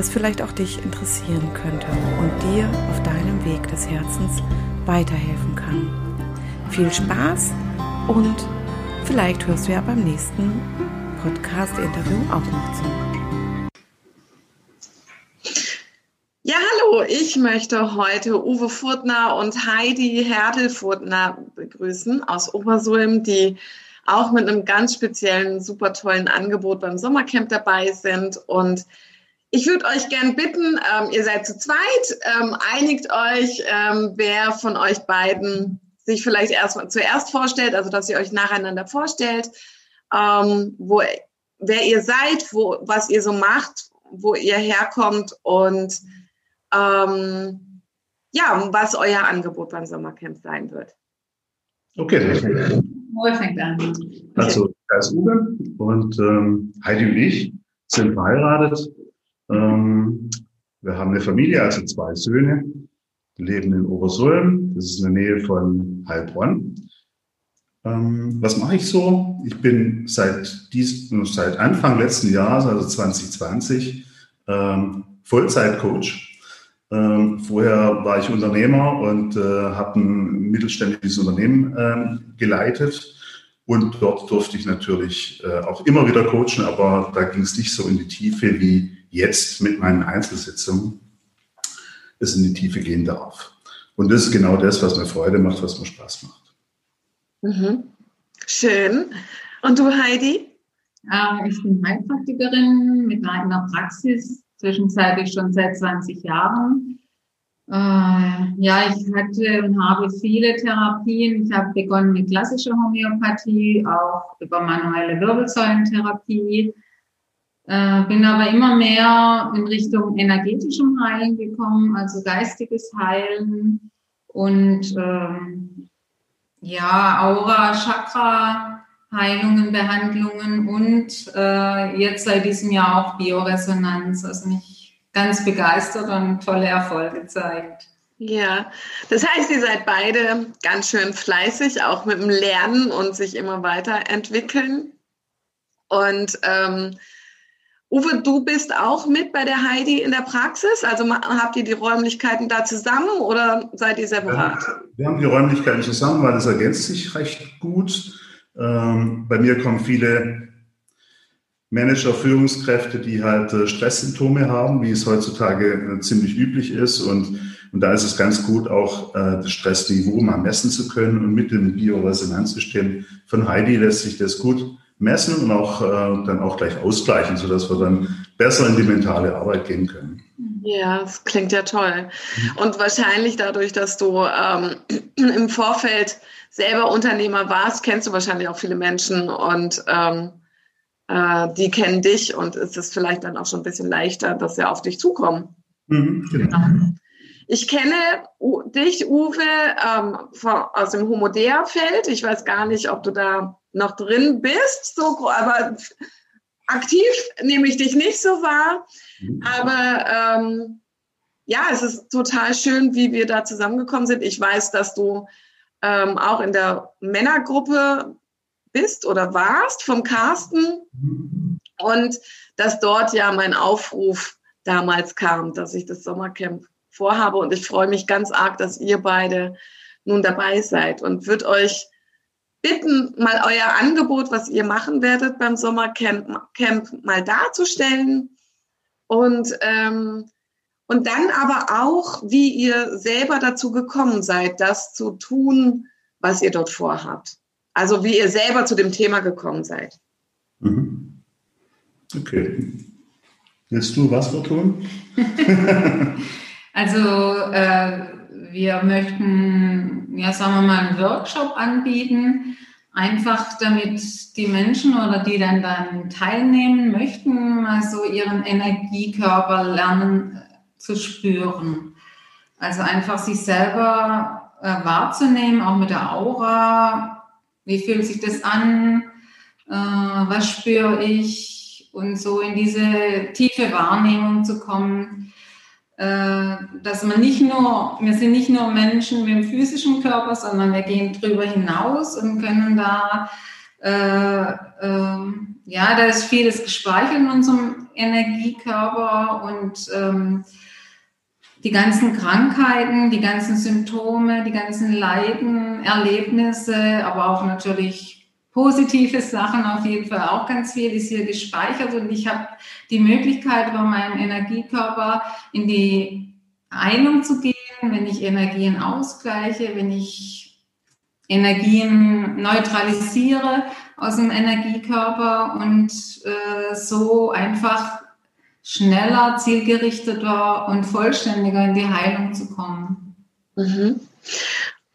was vielleicht auch dich interessieren könnte und dir auf deinem Weg des Herzens weiterhelfen kann. Viel Spaß und vielleicht hörst du ja beim nächsten Podcast-Interview auch noch zu. Ja, hallo, ich möchte heute Uwe Furtner und Heidi Herdel-Furtner begrüßen aus Obersulm, die auch mit einem ganz speziellen, super tollen Angebot beim Sommercamp dabei sind und ich würde euch gern bitten, ähm, ihr seid zu zweit, ähm, einigt euch, ähm, wer von euch beiden sich vielleicht erstmal zuerst vorstellt, also dass ihr euch nacheinander vorstellt, ähm, wo, wer ihr seid, wo, was ihr so macht, wo ihr herkommt und ähm, ja, was euer Angebot beim Sommercamp sein wird. Okay. Wo fängt an? Also, da ist Uwe und ähm, Heidi und ich sind verheiratet ähm, wir haben eine Familie, also zwei Söhne, die leben in Obersulm. Das ist in der Nähe von Heilbronn. Ähm, was mache ich so? Ich bin seit, dies, seit Anfang letzten Jahres, also 2020, ähm, Vollzeitcoach. Ähm, vorher war ich Unternehmer und äh, habe ein mittelständisches Unternehmen äh, geleitet. Und dort durfte ich natürlich äh, auch immer wieder coachen, aber da ging es nicht so in die Tiefe wie jetzt mit meinen Einzelsitzungen es in die Tiefe gehen darf. Und das ist genau das, was mir Freude macht, was mir Spaß macht. Mhm. Schön. Und du, Heidi? Ähm, ich bin Heilpraktikerin mit einer Praxis, zwischenzeitlich schon seit 20 Jahren. Äh, ja, ich hatte und habe viele Therapien. Ich habe begonnen mit klassischer Homöopathie, auch über manuelle Wirbelsäulentherapie, äh, bin aber immer mehr in Richtung energetischem Heilen gekommen, also geistiges Heilen und ähm, ja, Aura, Chakra, Heilungen, Behandlungen und äh, jetzt seit diesem Jahr auch Bioresonanz, also mich ganz begeistert und tolle Erfolge zeigt. Ja, das heißt, ihr seid beide ganz schön fleißig, auch mit dem Lernen und sich immer weiterentwickeln. Und ähm, Uwe, du bist auch mit bei der Heidi in der Praxis? Also habt ihr die Räumlichkeiten da zusammen oder seid ihr separat? Wir haben die Räumlichkeiten zusammen, weil es ergänzt sich recht gut. Ähm, bei mir kommen viele Manager, Führungskräfte, die halt äh, Stresssymptome haben, wie es heutzutage äh, ziemlich üblich ist. Und, und da ist es ganz gut, auch äh, das Stressniveau mal messen zu können. Und mit dem Bioresonanzsystem von Heidi lässt sich das gut messen und auch äh, dann auch gleich ausgleichen, sodass wir dann besser in die mentale Arbeit gehen können. Ja, das klingt ja toll. Und wahrscheinlich dadurch, dass du ähm, im Vorfeld selber Unternehmer warst, kennst du wahrscheinlich auch viele Menschen und ähm, äh, die kennen dich und ist es vielleicht dann auch schon ein bisschen leichter, dass sie auf dich zukommen. Mhm, genau. Ich kenne dich, Uwe, ähm, aus dem Homodea-Feld. Ich weiß gar nicht, ob du da noch drin bist, so, aber aktiv nehme ich dich nicht so wahr. Mhm. Aber ähm, ja, es ist total schön, wie wir da zusammengekommen sind. Ich weiß, dass du ähm, auch in der Männergruppe bist oder warst vom Carsten mhm. und dass dort ja mein Aufruf damals kam, dass ich das Sommercamp vorhabe und ich freue mich ganz arg, dass ihr beide nun dabei seid und würde euch bitten, mal euer Angebot, was ihr machen werdet beim Sommercamp, Camp, mal darzustellen und, ähm, und dann aber auch, wie ihr selber dazu gekommen seid, das zu tun, was ihr dort vorhabt. Also wie ihr selber zu dem Thema gekommen seid. Mhm. Okay. Willst du was tun? also äh, wir möchten, ja sagen wir mal, einen Workshop anbieten, einfach damit die Menschen oder die dann dann teilnehmen möchten, mal so ihren Energiekörper lernen äh, zu spüren. Also einfach sich selber äh, wahrzunehmen, auch mit der Aura. Wie fühlt sich das an? Äh, was spüre ich? Und so in diese tiefe Wahrnehmung zu kommen, dass man nicht nur, wir sind nicht nur Menschen mit dem physischen Körper, sondern wir gehen drüber hinaus und können da, äh, äh, ja, da ist vieles gespeichert in unserem Energiekörper und ähm, die ganzen Krankheiten, die ganzen Symptome, die ganzen Leiden, Erlebnisse, aber auch natürlich positive Sachen auf jeden Fall auch ganz viel ist hier gespeichert und ich habe die Möglichkeit, über meinen Energiekörper in die Heilung zu gehen, wenn ich Energien ausgleiche, wenn ich Energien neutralisiere aus dem Energiekörper und äh, so einfach schneller, zielgerichteter und vollständiger in die Heilung zu kommen. Mhm.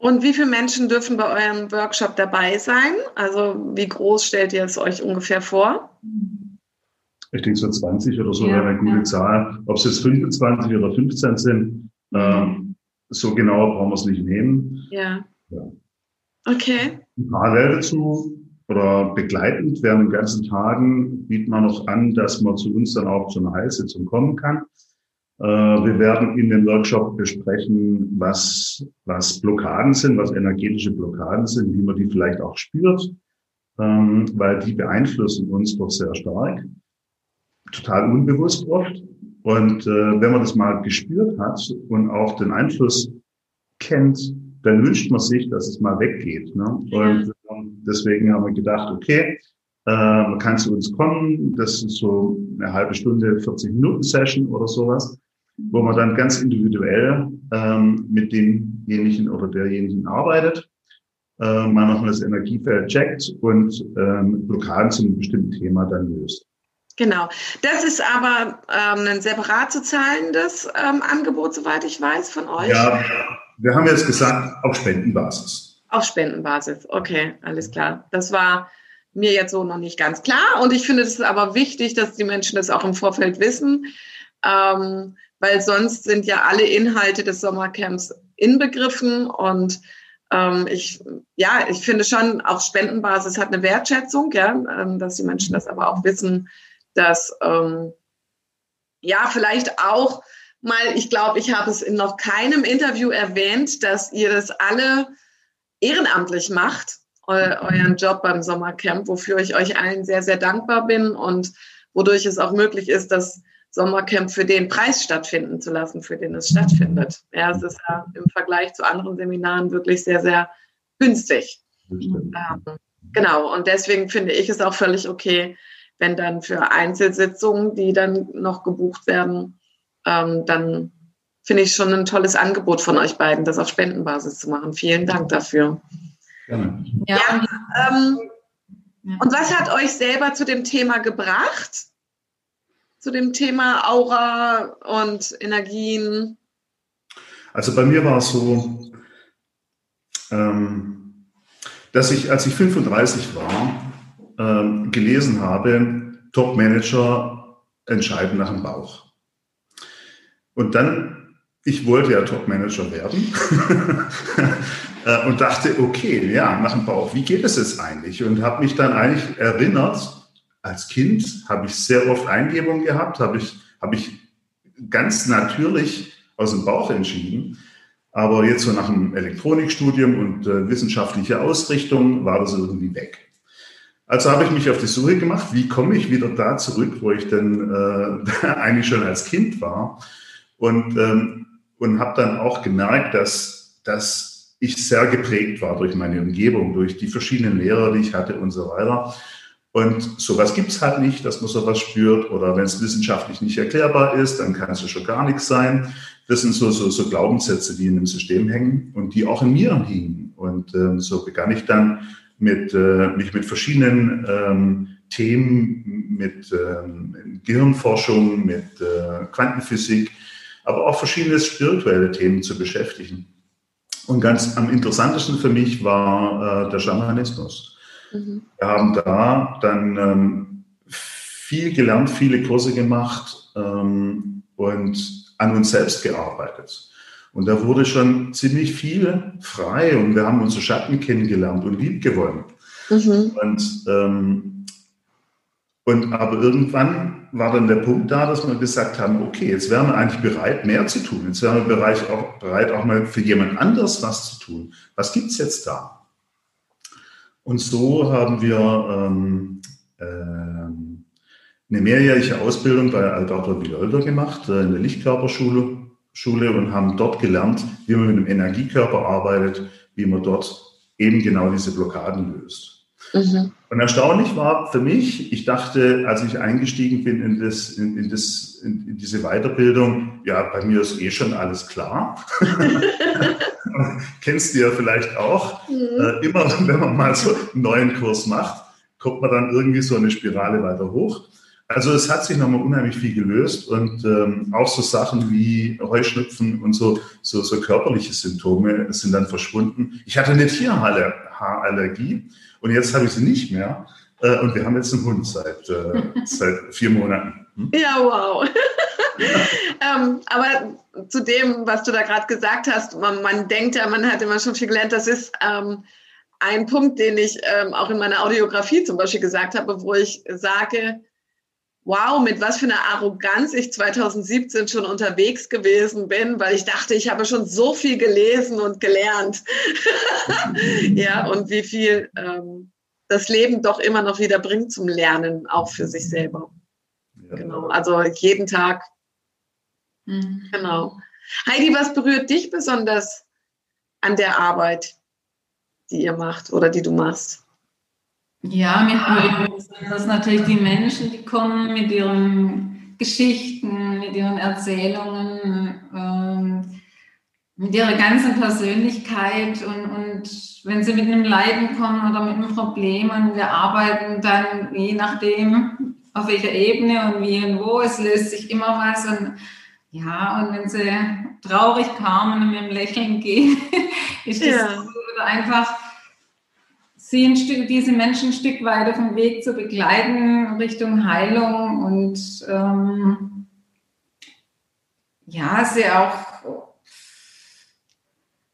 Und wie viele Menschen dürfen bei eurem Workshop dabei sein? Also wie groß stellt ihr es euch ungefähr vor? Ich denke so 20 oder so ja, wäre eine gute ja. Zahl. Ob es jetzt 25 oder 15 sind, ähm, so genau brauchen wir es nicht nehmen. Ja. ja. Okay. Parallel dazu oder begleitend während den ganzen Tagen bieten wir noch an, dass man zu uns dann auch zu einer Heilsitzung kommen kann. Äh, wir werden in dem Workshop besprechen, was, was Blockaden sind, was energetische Blockaden sind, wie man die vielleicht auch spürt, ähm, weil die beeinflussen uns doch sehr stark, total unbewusst oft. Und äh, wenn man das mal gespürt hat und auch den Einfluss kennt, dann wünscht man sich, dass es mal weggeht. Ne? Und ähm, deswegen haben wir gedacht, okay, äh, man kann zu uns kommen. Das ist so eine halbe Stunde, 40 Minuten Session oder sowas wo man dann ganz individuell ähm, mit demjenigen oder derjenigen arbeitet. Äh, man noch das Energiefeld checkt und ähm, Blockaden zu einem bestimmten Thema dann löst. Genau. Das ist aber ähm, ein separat zu zahlendes ähm, Angebot, soweit ich weiß, von euch. Ja, wir haben jetzt gesagt, auf Spendenbasis. Auf Spendenbasis, okay, alles klar. Das war mir jetzt so noch nicht ganz klar. Und ich finde es aber wichtig, dass die Menschen das auch im Vorfeld wissen. Ähm, weil sonst sind ja alle Inhalte des Sommercamps inbegriffen und ähm, ich, ja, ich finde schon, auf Spendenbasis hat eine Wertschätzung, ja, ähm, dass die Menschen das aber auch wissen, dass, ähm, ja, vielleicht auch mal, ich glaube, ich habe es in noch keinem Interview erwähnt, dass ihr das alle ehrenamtlich macht, eu euren Job beim Sommercamp, wofür ich euch allen sehr, sehr dankbar bin und wodurch es auch möglich ist, dass Sommercamp für den Preis stattfinden zu lassen, für den es stattfindet. Ja, es ist ja im Vergleich zu anderen Seminaren wirklich sehr, sehr günstig. Ähm, genau, und deswegen finde ich es auch völlig okay, wenn dann für Einzelsitzungen, die dann noch gebucht werden, ähm, dann finde ich schon ein tolles Angebot von euch beiden, das auf Spendenbasis zu machen. Vielen Dank dafür. Gerne. Ja, ja ähm, und was hat euch selber zu dem Thema gebracht? Zu dem Thema Aura und Energien? Also bei mir war es so, ähm, dass ich, als ich 35 war, ähm, gelesen habe, Top-Manager entscheiden nach dem Bauch. Und dann, ich wollte ja Top-Manager werden äh, und dachte, okay, ja, nach dem Bauch, wie geht es jetzt eigentlich? Und habe mich dann eigentlich erinnert, als Kind habe ich sehr oft Eingebungen gehabt, habe ich, habe ich ganz natürlich aus dem Bauch entschieden. Aber jetzt so nach einem Elektronikstudium und äh, wissenschaftlicher Ausrichtung war das irgendwie weg. Also habe ich mich auf die Suche gemacht, wie komme ich wieder da zurück, wo ich denn äh, eigentlich schon als Kind war. Und, ähm, und habe dann auch gemerkt, dass, dass ich sehr geprägt war durch meine Umgebung, durch die verschiedenen Lehrer, die ich hatte und so weiter. Und sowas gibt es halt nicht, dass man sowas spürt. Oder wenn es wissenschaftlich nicht erklärbar ist, dann kann es ja schon gar nichts sein. Das sind so, so, so Glaubenssätze, die in dem System hängen und die auch in mir hingen. Und ähm, so begann ich dann mit, äh, mich mit verschiedenen ähm, Themen mit ähm, Gehirnforschung, mit äh, Quantenphysik, aber auch verschiedene spirituelle Themen zu beschäftigen. Und ganz am interessantesten für mich war äh, der Schamanismus. Mhm. Wir haben da dann ähm, viel gelernt, viele Kurse gemacht ähm, und an uns selbst gearbeitet. Und da wurde schon ziemlich viel frei und wir haben unsere Schatten kennengelernt und lieb gewonnen. Mhm. Und, ähm, und aber irgendwann war dann der Punkt da, dass wir gesagt haben, okay, jetzt wären wir eigentlich bereit, mehr zu tun. Jetzt wären wir bereit auch, bereit, auch mal für jemand anders was zu tun. Was gibt es jetzt da? Und so haben wir ähm, ähm, eine mehrjährige Ausbildung bei Alberto Villoldo gemacht, äh, in der Lichtkörperschule Schule und haben dort gelernt, wie man mit einem Energiekörper arbeitet, wie man dort eben genau diese Blockaden löst. Mhm. Und erstaunlich war für mich, ich dachte, als ich eingestiegen bin in, das, in, in, das, in, in diese Weiterbildung, ja, bei mir ist eh schon alles klar. Kennst du ja vielleicht auch. Mhm. Äh, immer wenn man mal so einen neuen Kurs macht, kommt man dann irgendwie so eine Spirale weiter hoch. Also es hat sich nochmal unheimlich viel gelöst und ähm, auch so Sachen wie Heuschnupfen und so, so, so körperliche Symptome sind dann verschwunden. Ich hatte eine Tierhaarallergie und jetzt habe ich sie nicht mehr. Äh, und wir haben jetzt einen Hund seit, äh, seit vier Monaten. Hm? Ja, wow. ähm, aber zu dem, was du da gerade gesagt hast, man, man, denkt ja, man hat immer schon viel gelernt, das ist ähm, ein Punkt, den ich ähm, auch in meiner Audiografie zum Beispiel gesagt habe, wo ich sage, wow, mit was für einer Arroganz ich 2017 schon unterwegs gewesen bin, weil ich dachte, ich habe schon so viel gelesen und gelernt. ja, und wie viel ähm, das Leben doch immer noch wieder bringt zum Lernen, auch für sich selber. Ja. Genau, also jeden Tag. Mhm. Genau. Heidi, was berührt dich besonders an der Arbeit, die ihr macht oder die du machst? Ja, mir freut das natürlich die Menschen, die kommen mit ihren Geschichten, mit ihren Erzählungen, ähm, mit ihrer ganzen Persönlichkeit und, und wenn sie mit einem Leiden kommen oder mit einem Problem und wir arbeiten dann je nachdem, auf welcher Ebene und wie und wo, es löst sich immer was und ja, und wenn sie traurig kamen und mit einem Lächeln gehen, ist das ja. einfach sie ein Stück, diese Menschen ein Stück weit auf dem Weg zu begleiten Richtung Heilung und ähm, ja, sie auch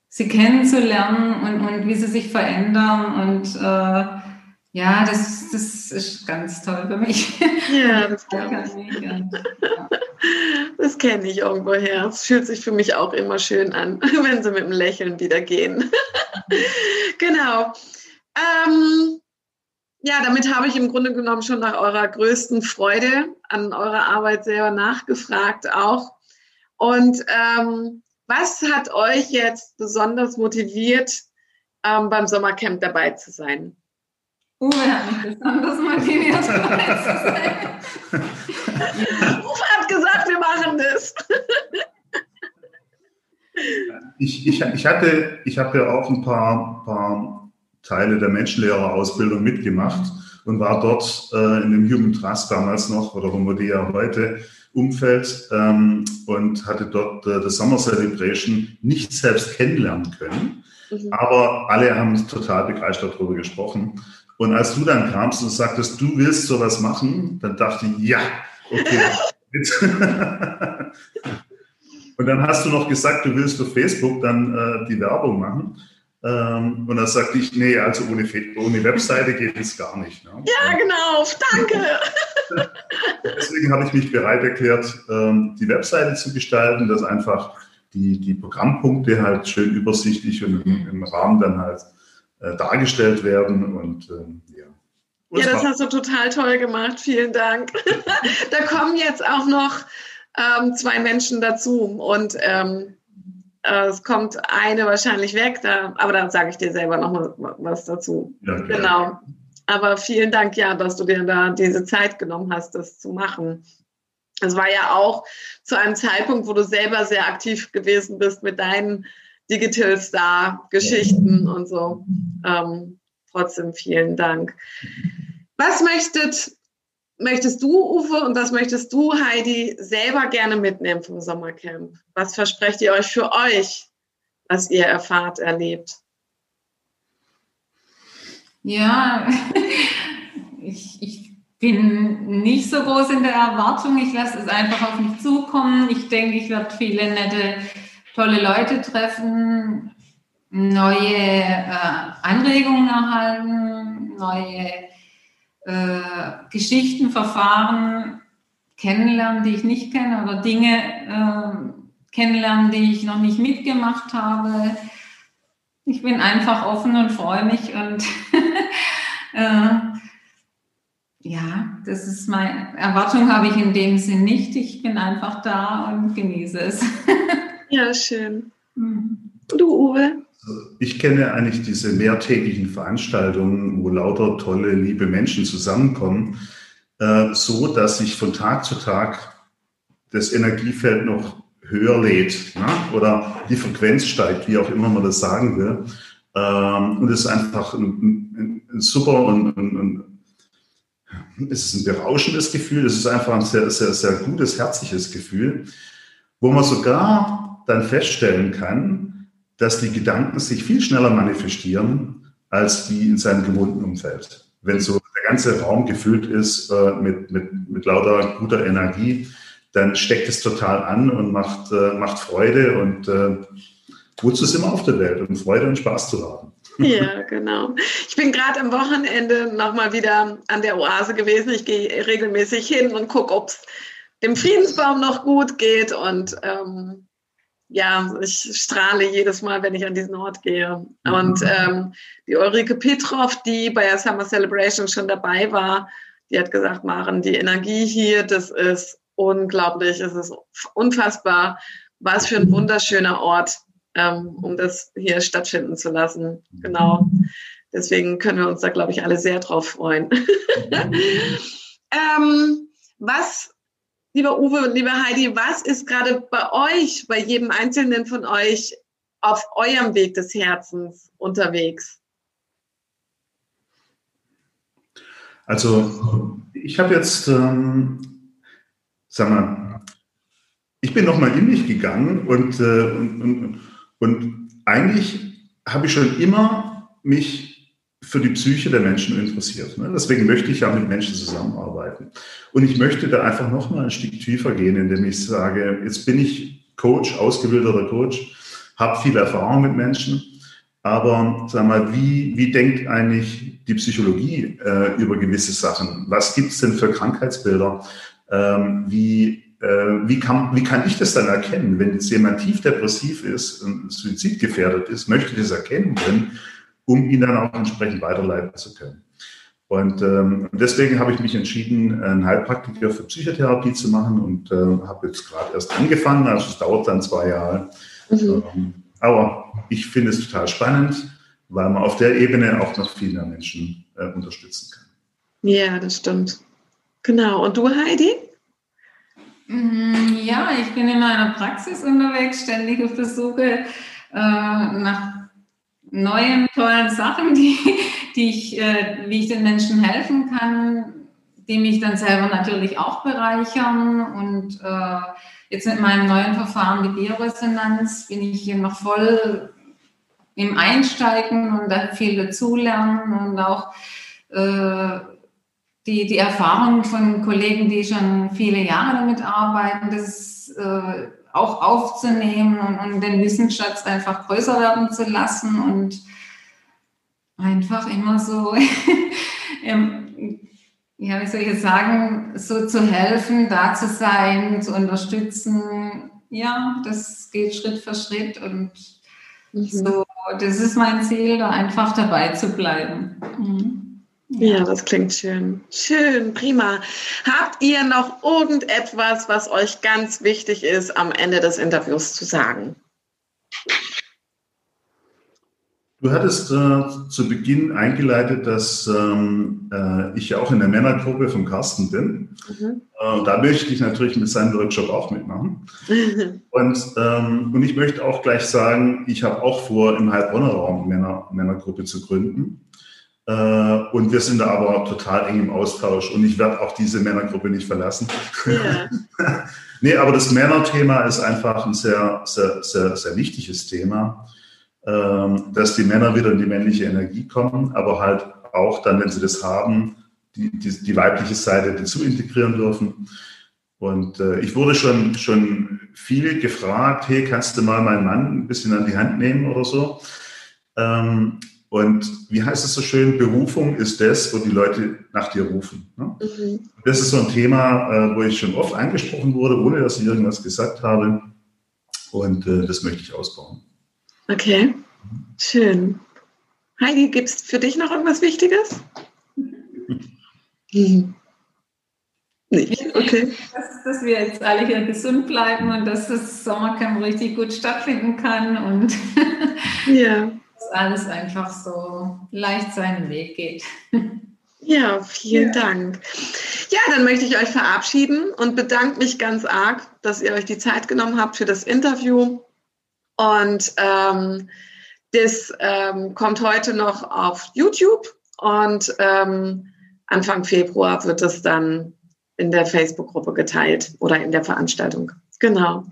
sie kennenzulernen und, und wie sie sich verändern und äh, ja, das, das ist ganz toll für mich. Ja, das glaube ich. Das kenne ich irgendwoher. Es fühlt sich für mich auch immer schön an, wenn sie mit dem Lächeln wieder gehen. genau. Ähm, ja, damit habe ich im Grunde genommen schon nach eurer größten Freude an eurer Arbeit selber nachgefragt auch. Und ähm, was hat euch jetzt besonders motiviert, ähm, beim Sommercamp dabei zu sein? Uwe hat mich besonders motiviert, dabei zu sein. Uwe hat gesagt, wir machen das. ich, ich, ich hatte, ich habe ja auch ein paar, paar Teile der Menschenlehrerausbildung mitgemacht und war dort äh, in dem Human Trust damals noch oder Homodia heute Umfeld ähm, und hatte dort äh, das Summer Celebration nicht selbst kennenlernen können. Mhm. Aber alle haben total begeistert darüber gesprochen. Und als du dann kamst und sagtest, du willst sowas machen, dann dachte ich, ja, okay. und dann hast du noch gesagt, du willst auf Facebook dann äh, die Werbung machen. Ähm, und da sagte ich, nee, also ohne, ohne Webseite geht es gar nicht. Ne? Ja, genau, danke. Deswegen habe ich mich bereit erklärt, ähm, die Webseite zu gestalten, dass einfach die, die Programmpunkte halt schön übersichtlich und im, im Rahmen dann halt äh, dargestellt werden. Und ähm, ja. Und ja, das hast du total toll gemacht. Vielen Dank. da kommen jetzt auch noch ähm, zwei Menschen dazu und ähm, äh, es kommt eine wahrscheinlich weg, da, aber dann sage ich dir selber noch mal was dazu. Ja, genau. Aber vielen Dank, ja, dass du dir da diese Zeit genommen hast, das zu machen. Es war ja auch zu einem Zeitpunkt, wo du selber sehr aktiv gewesen bist mit deinen Digital Star Geschichten ja. und so. Ähm, trotzdem vielen Dank. Was möchtet, möchtest du, Uwe, und was möchtest du, Heidi, selber gerne mitnehmen vom Sommercamp? Was versprecht ihr euch für euch, was ihr erfahrt, erlebt? Ja, ich, ich bin nicht so groß in der Erwartung. Ich lasse es einfach auf mich zukommen. Ich denke, ich werde viele nette, tolle Leute treffen, neue äh, Anregungen erhalten, neue äh, Geschichten, Verfahren kennenlernen, die ich nicht kenne, oder Dinge äh, kennenlernen, die ich noch nicht mitgemacht habe. Ich bin einfach offen und freue mich und äh, ja, das ist meine Erwartung habe ich in dem Sinn nicht. Ich bin einfach da und genieße es. ja, schön. Mhm. Du, Uwe? Ich kenne eigentlich diese mehrtägigen Veranstaltungen, wo lauter tolle, liebe Menschen zusammenkommen, äh, so dass sich von Tag zu Tag das Energiefeld noch höher lädt ne? oder die Frequenz steigt, wie auch immer man das sagen will. Ähm, und es ist einfach ein, ein, ein super und ein, es ist ein berauschendes Gefühl, es ist einfach ein sehr, sehr, sehr gutes, herzliches Gefühl, wo man sogar dann feststellen kann, dass die Gedanken sich viel schneller manifestieren als die in seinem gewohnten Umfeld. Wenn so der ganze Raum gefüllt ist äh, mit, mit, mit lauter guter Energie, dann steckt es total an und macht, äh, macht Freude und äh, wozu sind wir auf der Welt, um Freude und Spaß zu haben. Ja, genau. Ich bin gerade am Wochenende nochmal wieder an der Oase gewesen. Ich gehe regelmäßig hin und gucke, ob es dem Friedensbaum noch gut geht. Und ähm, ja, ich strahle jedes Mal, wenn ich an diesen Ort gehe. Und ähm, die Ulrike Petrov, die bei der Summer Celebration schon dabei war, die hat gesagt, Maren, die Energie hier, das ist unglaublich, es ist unfassbar. Was für ein wunderschöner Ort, ähm, um das hier stattfinden zu lassen. Genau. Deswegen können wir uns da, glaube ich, alle sehr drauf freuen. ähm, was, lieber Uwe und lieber Heidi, was ist gerade bei euch, bei jedem Einzelnen von euch auf eurem Weg des Herzens unterwegs? Also ich habe jetzt ähm, sag mal, ich bin nochmal in mich gegangen und, äh, und, und, und eigentlich habe ich schon immer mich für die Psyche der Menschen interessiert. Ne? Deswegen möchte ich ja mit Menschen zusammenarbeiten. Und ich möchte da einfach nochmal ein Stück tiefer gehen, indem ich sage, jetzt bin ich Coach, ausgebildeter Coach, habe viel Erfahrung mit Menschen, aber sag mal, wie, wie denkt eigentlich die Psychologie äh, über gewisse Sachen? Was gibt es denn für Krankheitsbilder? ähm, wie, äh, wie, kann, wie kann ich das dann erkennen, wenn jetzt jemand tief depressiv ist und suizidgefährdet ist, möchte ich das erkennen können, um ihn dann auch entsprechend weiterleiten zu können. Und ähm, deswegen habe ich mich entschieden, einen Heilpraktiker für Psychotherapie zu machen und äh, habe jetzt gerade erst angefangen, also es dauert dann zwei Jahre. Mhm. Ähm, aber ich finde es total spannend, weil man auf der Ebene auch noch viel mehr Menschen äh, unterstützen kann. Ja, das stimmt. Genau. Und du, Heidi? Mm, ja, ich bin in meiner Praxis unterwegs, ständig auf der Suche äh, nach neuen, tollen Sachen, die, die ich, äh, wie ich den Menschen helfen kann, die mich dann selber natürlich auch bereichern. Und äh, jetzt mit meinem neuen Verfahren, die Bioresonanz, bin ich hier noch voll im Einsteigen und da viel dazulernen und auch äh, die, die Erfahrung von Kollegen, die schon viele Jahre damit arbeiten, das äh, auch aufzunehmen und, und, den Wissensschatz einfach größer werden zu lassen und einfach immer so, ja, wie soll ich jetzt sagen, so zu helfen, da zu sein, zu unterstützen. Ja, das geht Schritt für Schritt und mhm. so, das ist mein Ziel, da einfach dabei zu bleiben. Mhm. Ja, das klingt schön. Schön, prima. Habt ihr noch irgendetwas, was euch ganz wichtig ist, am Ende des Interviews zu sagen? Du hattest äh, zu Beginn eingeleitet, dass ähm, äh, ich ja auch in der Männergruppe von Carsten bin. Mhm. Äh, da möchte ich natürlich mit seinem Workshop auch mitmachen. und, ähm, und ich möchte auch gleich sagen, ich habe auch vor, im Heilbronner Raum Männer, Männergruppe zu gründen. Äh, und wir sind da aber total eng im Austausch und ich werde auch diese Männergruppe nicht verlassen. Ja. nee, aber das Männerthema ist einfach ein sehr, sehr, sehr, sehr wichtiges Thema, ähm, dass die Männer wieder in die männliche Energie kommen, aber halt auch dann, wenn sie das haben, die, die, die weibliche Seite dazu integrieren dürfen. Und äh, ich wurde schon, schon viel gefragt, hey, kannst du mal meinen Mann ein bisschen an die Hand nehmen oder so? Und wie heißt es so schön, Berufung ist das, wo die Leute nach dir rufen. Ne? Mhm. Das ist so ein Thema, äh, wo ich schon oft angesprochen wurde, ohne dass ich irgendwas gesagt habe. Und äh, das möchte ich ausbauen. Okay, schön. Heidi, gibt es für dich noch irgendwas Wichtiges? Mhm. Nicht, okay. Dass, dass, wir jetzt alle hier gesund bleiben und dass das Sommercamp richtig gut stattfinden kann und ja alles einfach so leicht seinen Weg geht. Ja, vielen ja. Dank. Ja, dann möchte ich euch verabschieden und bedanke mich ganz arg, dass ihr euch die Zeit genommen habt für das Interview. Und ähm, das ähm, kommt heute noch auf YouTube und ähm, Anfang Februar wird es dann in der Facebook-Gruppe geteilt oder in der Veranstaltung. Genau.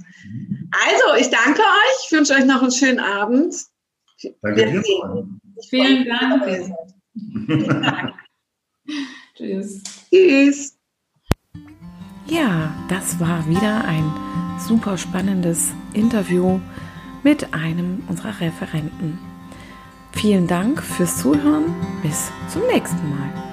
Also, ich danke euch, ich wünsche euch noch einen schönen Abend Danke dir. Vielen Dank. Vielen Dank. Tschüss. Tschüss. Ja, das war wieder ein super spannendes Interview mit einem unserer Referenten. Vielen Dank fürs Zuhören. Bis zum nächsten Mal.